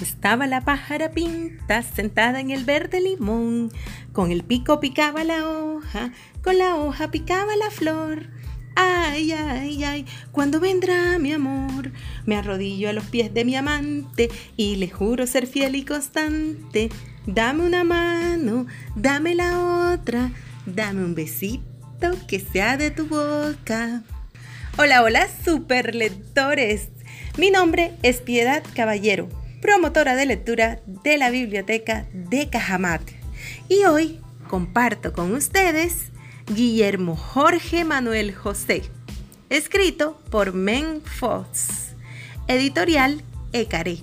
Estaba la pájara pinta sentada en el verde limón. Con el pico picaba la hoja, con la hoja picaba la flor. Ay, ay, ay, ¿cuándo vendrá mi amor? Me arrodillo a los pies de mi amante y le juro ser fiel y constante. Dame una mano, dame la otra, dame un besito que sea de tu boca. Hola, hola, super lectores. Mi nombre es Piedad Caballero promotora de lectura de la Biblioteca de Cajamat. Y hoy comparto con ustedes Guillermo Jorge Manuel José, escrito por Men Fox, editorial Ecaré.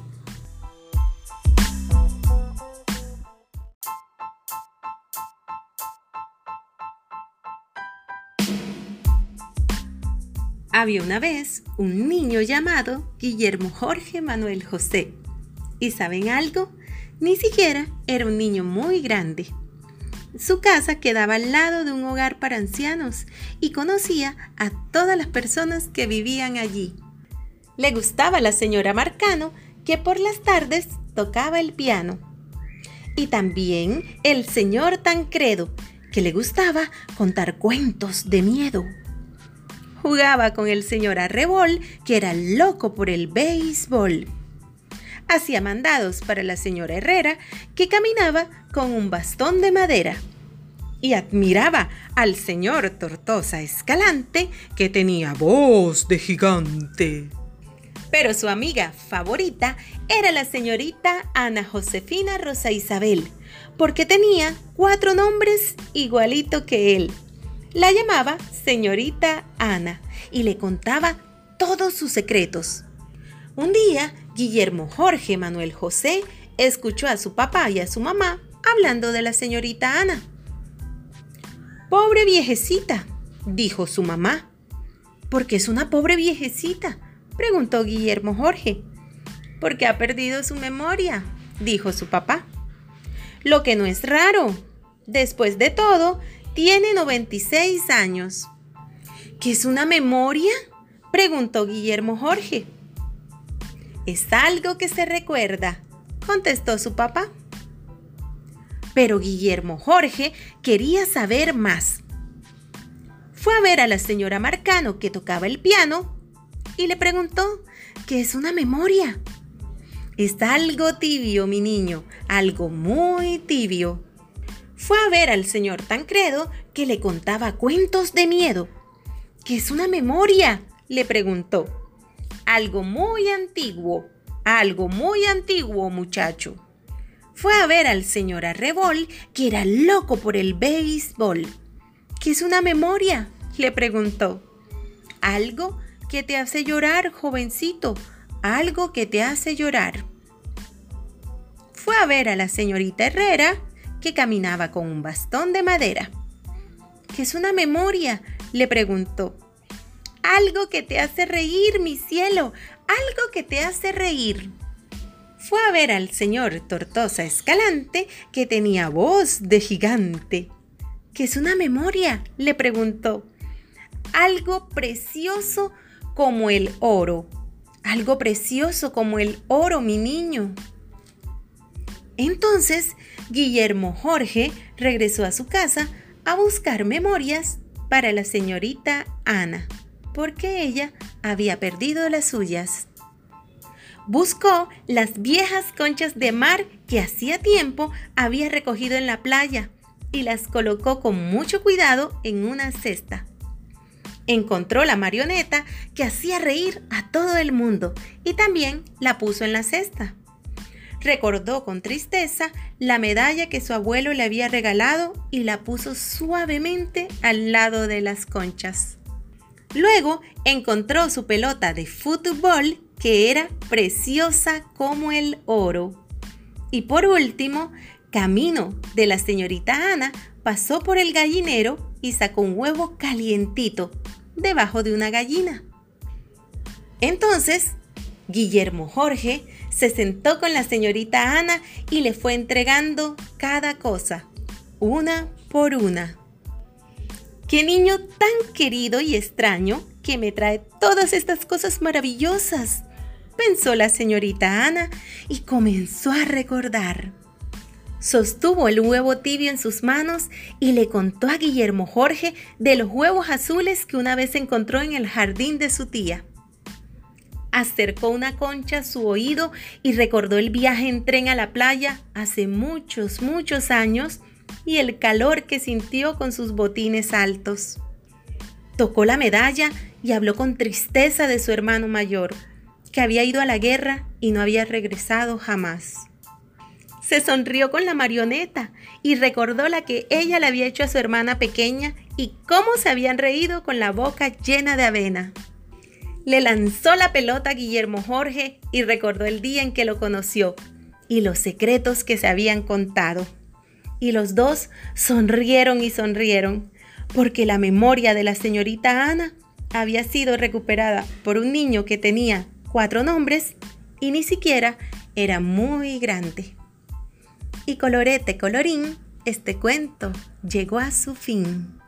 Había una vez un niño llamado Guillermo Jorge Manuel José ¿Y saben algo? Ni siquiera era un niño muy grande. Su casa quedaba al lado de un hogar para ancianos y conocía a todas las personas que vivían allí. Le gustaba la señora Marcano, que por las tardes tocaba el piano. Y también el señor Tancredo, que le gustaba contar cuentos de miedo. Jugaba con el señor Arrebol, que era loco por el béisbol hacía mandados para la señora Herrera, que caminaba con un bastón de madera, y admiraba al señor Tortosa Escalante, que tenía voz de gigante. Pero su amiga favorita era la señorita Ana Josefina Rosa Isabel, porque tenía cuatro nombres igualito que él. La llamaba señorita Ana y le contaba todos sus secretos. Un día, Guillermo Jorge Manuel José escuchó a su papá y a su mamá hablando de la señorita Ana. Pobre viejecita, dijo su mamá. ¿Por qué es una pobre viejecita? preguntó Guillermo Jorge. Porque ha perdido su memoria, dijo su papá. Lo que no es raro. Después de todo, tiene 96 años. ¿Qué es una memoria? preguntó Guillermo Jorge. Es algo que se recuerda, contestó su papá. Pero Guillermo Jorge quería saber más. Fue a ver a la señora Marcano que tocaba el piano y le preguntó qué es una memoria. Es algo tibio, mi niño, algo muy tibio. Fue a ver al señor Tancredo que le contaba cuentos de miedo. ¿Qué es una memoria? le preguntó algo muy antiguo, algo muy antiguo, muchacho. Fue a ver al señor Arrebol, que era loco por el béisbol. ¿Qué es una memoria? le preguntó. Algo que te hace llorar, jovencito, algo que te hace llorar. Fue a ver a la señorita Herrera, que caminaba con un bastón de madera. ¿Qué es una memoria? le preguntó algo que te hace reír, mi cielo, algo que te hace reír. Fue a ver al señor Tortosa Escalante, que tenía voz de gigante. ¿Qué es una memoria? le preguntó. Algo precioso como el oro. Algo precioso como el oro, mi niño. Entonces, Guillermo Jorge regresó a su casa a buscar memorias para la señorita Ana porque ella había perdido las suyas. Buscó las viejas conchas de mar que hacía tiempo había recogido en la playa y las colocó con mucho cuidado en una cesta. Encontró la marioneta que hacía reír a todo el mundo y también la puso en la cesta. Recordó con tristeza la medalla que su abuelo le había regalado y la puso suavemente al lado de las conchas. Luego encontró su pelota de fútbol que era preciosa como el oro. Y por último, camino de la señorita Ana, pasó por el gallinero y sacó un huevo calientito debajo de una gallina. Entonces, Guillermo Jorge se sentó con la señorita Ana y le fue entregando cada cosa, una por una. Qué niño tan querido y extraño que me trae todas estas cosas maravillosas. pensó la señorita Ana y comenzó a recordar. Sostuvo el huevo tibio en sus manos y le contó a Guillermo Jorge de los huevos azules que una vez encontró en el jardín de su tía. Acercó una concha a su oído y recordó el viaje en tren a la playa hace muchos, muchos años y el calor que sintió con sus botines altos. Tocó la medalla y habló con tristeza de su hermano mayor, que había ido a la guerra y no había regresado jamás. Se sonrió con la marioneta y recordó la que ella le había hecho a su hermana pequeña y cómo se habían reído con la boca llena de avena. Le lanzó la pelota a Guillermo Jorge y recordó el día en que lo conoció y los secretos que se habían contado. Y los dos sonrieron y sonrieron, porque la memoria de la señorita Ana había sido recuperada por un niño que tenía cuatro nombres y ni siquiera era muy grande. Y colorete colorín, este cuento llegó a su fin.